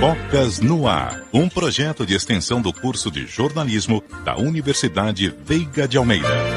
Focas no Ar, um projeto de extensão do curso de jornalismo da Universidade Veiga de Almeida.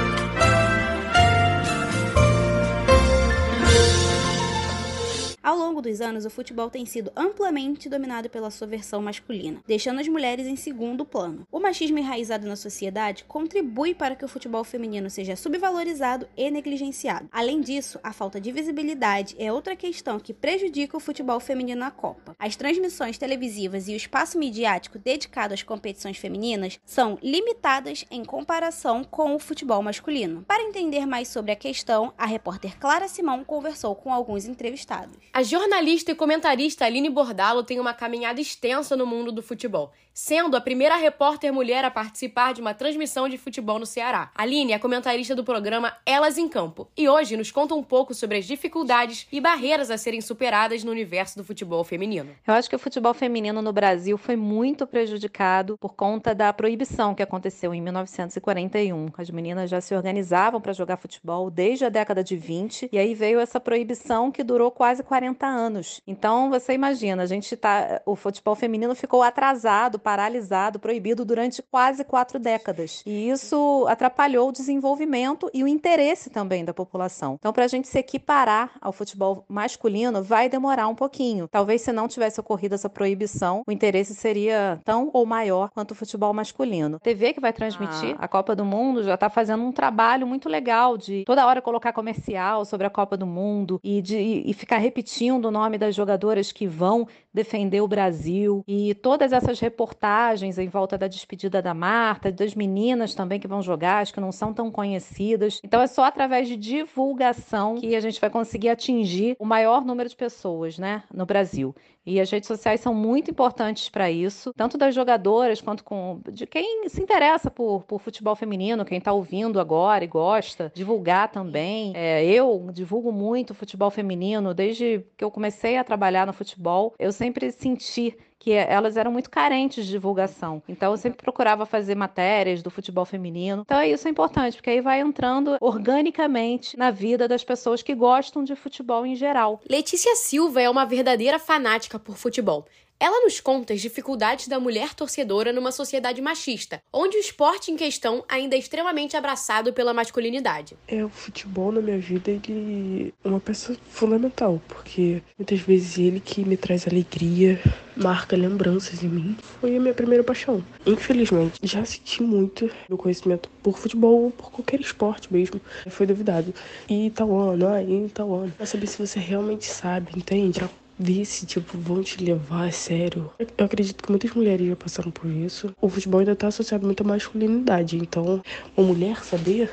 Longo dos anos, o futebol tem sido amplamente dominado pela sua versão masculina, deixando as mulheres em segundo plano. O machismo enraizado na sociedade contribui para que o futebol feminino seja subvalorizado e negligenciado. Além disso, a falta de visibilidade é outra questão que prejudica o futebol feminino na Copa. As transmissões televisivas e o espaço midiático dedicado às competições femininas são limitadas em comparação com o futebol masculino. Para entender mais sobre a questão, a repórter Clara Simão conversou com alguns entrevistados. A jornalista e comentarista Aline Bordalo tem uma caminhada extensa no mundo do futebol, sendo a primeira repórter mulher a participar de uma transmissão de futebol no Ceará. Aline é comentarista do programa Elas em Campo e hoje nos conta um pouco sobre as dificuldades e barreiras a serem superadas no universo do futebol feminino. Eu acho que o futebol feminino no Brasil foi muito prejudicado por conta da proibição que aconteceu em 1941. As meninas já se organizavam para jogar futebol desde a década de 20 e aí veio essa proibição que durou quase 40 anos anos. Então você imagina, a gente tá, o futebol feminino ficou atrasado, paralisado, proibido durante quase quatro décadas. E isso atrapalhou o desenvolvimento e o interesse também da população. Então, para a gente se equiparar ao futebol masculino, vai demorar um pouquinho. Talvez se não tivesse ocorrido essa proibição, o interesse seria tão ou maior quanto o futebol masculino. A TV que vai transmitir ah. a Copa do Mundo já está fazendo um trabalho muito legal de toda hora colocar comercial sobre a Copa do Mundo e de e ficar repetindo o nome das jogadoras que vão defender o Brasil e todas essas reportagens em volta da despedida da Marta, das meninas também que vão jogar, as que não são tão conhecidas. Então é só através de divulgação que a gente vai conseguir atingir o maior número de pessoas, né, no Brasil. E as redes sociais são muito importantes para isso, tanto das jogadoras quanto com, de quem se interessa por, por futebol feminino, quem está ouvindo agora e gosta, divulgar também. É, eu divulgo muito futebol feminino desde que eu comecei a trabalhar no futebol. Eu sempre senti que elas eram muito carentes de divulgação. Então eu sempre procurava fazer matérias do futebol feminino. Então isso é importante, porque aí vai entrando organicamente na vida das pessoas que gostam de futebol em geral. Letícia Silva é uma verdadeira fanática por futebol. Ela nos conta as dificuldades da mulher torcedora numa sociedade machista, onde o esporte em questão ainda é extremamente abraçado pela masculinidade. É, o futebol na minha vida, ele é uma peça fundamental, porque muitas vezes ele que me traz alegria, marca lembranças em mim, foi a minha primeira paixão. Infelizmente, já senti muito meu conhecimento por futebol ou por qualquer esporte mesmo. Foi duvidado. E tal ano, e tal ano. Pra saber se você realmente sabe, entende? Ver se, tipo, vão te levar a sério. Eu acredito que muitas mulheres já passaram por isso. O futebol ainda tá associado muito à masculinidade, então, uma mulher saber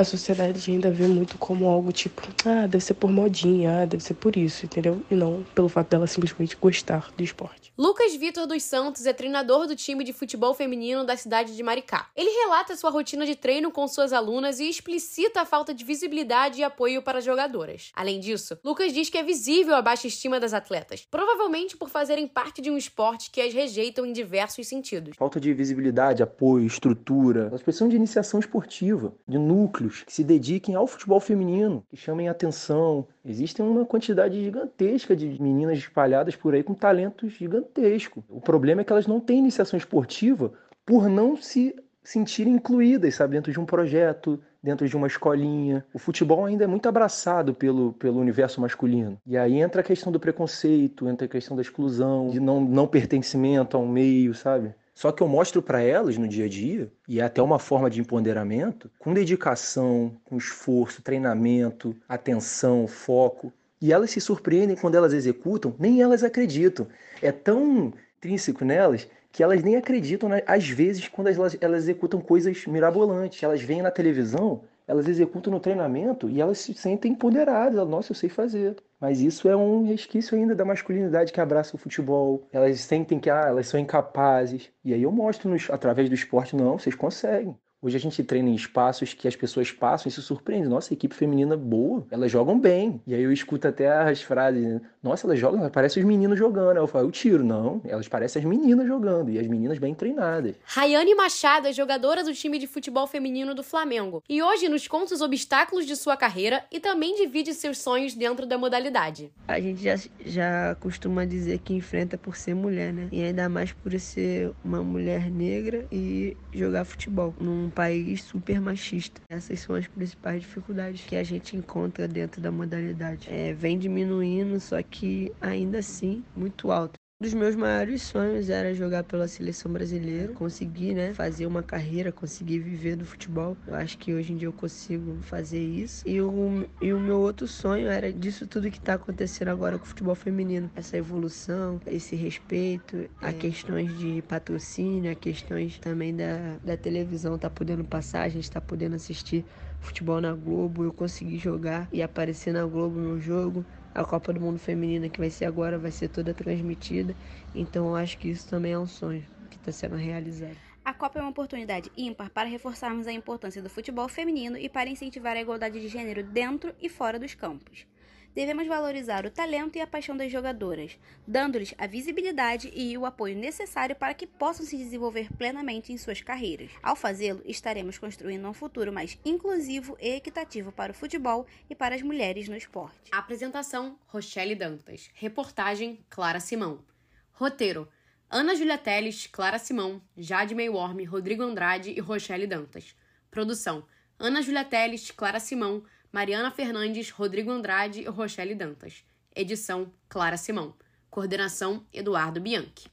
a sociedade ainda vê muito como algo tipo, ah, deve ser por modinha, ah, deve ser por isso, entendeu? E não pelo fato dela simplesmente gostar do esporte. Lucas Vitor dos Santos é treinador do time de futebol feminino da cidade de Maricá. Ele relata sua rotina de treino com suas alunas e explicita a falta de visibilidade e apoio para jogadoras. Além disso, Lucas diz que é visível a baixa estima das atletas, provavelmente por fazerem parte de um esporte que as rejeitam em diversos sentidos. Falta de visibilidade, apoio, estrutura. Elas precisam de iniciação esportiva, de núcleo que se dediquem ao futebol feminino, que chamem atenção. Existem uma quantidade gigantesca de meninas espalhadas por aí com talentos gigantescos. O problema é que elas não têm iniciação esportiva por não se sentirem incluídas, sabe, dentro de um projeto, dentro de uma escolinha. O futebol ainda é muito abraçado pelo, pelo universo masculino. E aí entra a questão do preconceito, entra a questão da exclusão, de não, não pertencimento a um meio, sabe? Só que eu mostro para elas no dia a dia, e é até uma forma de empoderamento, com dedicação, com esforço, treinamento, atenção, foco. E elas se surpreendem quando elas executam, nem elas acreditam. É tão intrínseco nelas que elas nem acreditam, às vezes, quando elas, elas executam coisas mirabolantes. Elas veem na televisão, elas executam no treinamento e elas se sentem empoderadas. Elas, Nossa, eu sei fazer. Mas isso é um resquício ainda da masculinidade que abraça o futebol. Elas sentem que ah, elas são incapazes. E aí eu mostro nos, através do esporte, não, vocês conseguem. Hoje a gente treina em espaços que as pessoas passam e se surpreendem. Nossa, equipe feminina boa, elas jogam bem. E aí eu escuto até as frases, né? nossa, elas jogam, parecem os meninos jogando. Aí eu falo, eu tiro. Não, elas parecem as meninas jogando e as meninas bem treinadas. Rayane Machado é jogadora do time de futebol feminino do Flamengo e hoje nos conta os obstáculos de sua carreira e também divide seus sonhos dentro da modalidade. A gente já, já costuma dizer que enfrenta por ser mulher, né? E ainda mais por ser uma mulher negra e jogar futebol num país super machista. Essas são as principais dificuldades que a gente encontra dentro da modalidade. É, vem diminuindo, só que ainda assim muito alto. Um dos meus maiores sonhos era jogar pela seleção brasileira, conseguir, né, fazer uma carreira, conseguir viver do futebol. Eu acho que hoje em dia eu consigo fazer isso. E o, e o meu outro sonho era disso tudo que está acontecendo agora com o futebol feminino, essa evolução, esse respeito, a é. questões de patrocínio, a questões também da, da televisão tá podendo passar, a gente tá podendo assistir futebol na Globo, eu consegui jogar e aparecer na Globo no jogo a Copa do Mundo Feminina que vai ser agora vai ser toda transmitida. Então eu acho que isso também é um sonho que está sendo realizado. A Copa é uma oportunidade ímpar para reforçarmos a importância do futebol feminino e para incentivar a igualdade de gênero dentro e fora dos campos devemos valorizar o talento e a paixão das jogadoras, dando-lhes a visibilidade e o apoio necessário para que possam se desenvolver plenamente em suas carreiras. Ao fazê-lo, estaremos construindo um futuro mais inclusivo e equitativo para o futebol e para as mulheres no esporte. Apresentação: Rochelle Dantas. Reportagem: Clara Simão. Roteiro: Ana Julia Teles, Clara Simão, Jade Mayworm, Rodrigo Andrade e Rochelle Dantas. Produção: Ana Julia Teles, Clara Simão, Mariana Fernandes, Rodrigo Andrade e Rochelle Dantas. Edição Clara Simão. Coordenação Eduardo Bianchi.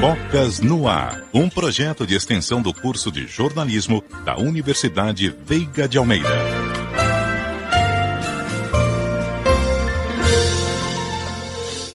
Bocas no Ar, um projeto de extensão do curso de jornalismo da Universidade Veiga de Almeida.